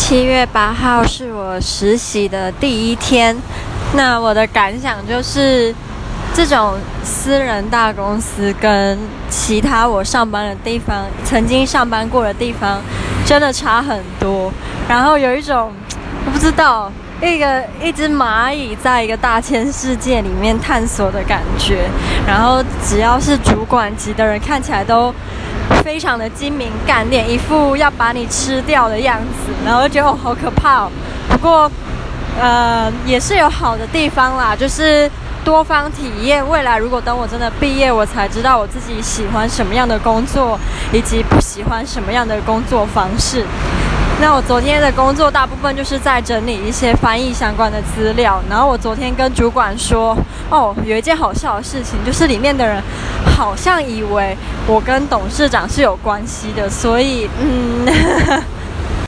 七月八号是我实习的第一天，那我的感想就是，这种私人大公司跟其他我上班的地方，曾经上班过的地方，真的差很多。然后有一种我不知道，一个一只蚂蚁在一个大千世界里面探索的感觉。然后只要是主管级的人，看起来都非常的精明干练，一副要把你吃掉的样子。然后觉得，好可怕哦。不过，呃，也是有好的地方啦，就是。多方体验，未来如果等我真的毕业，我才知道我自己喜欢什么样的工作，以及不喜欢什么样的工作方式。那我昨天的工作大部分就是在整理一些翻译相关的资料。然后我昨天跟主管说，哦，有一件好笑的事情，就是里面的人好像以为我跟董事长是有关系的，所以，嗯。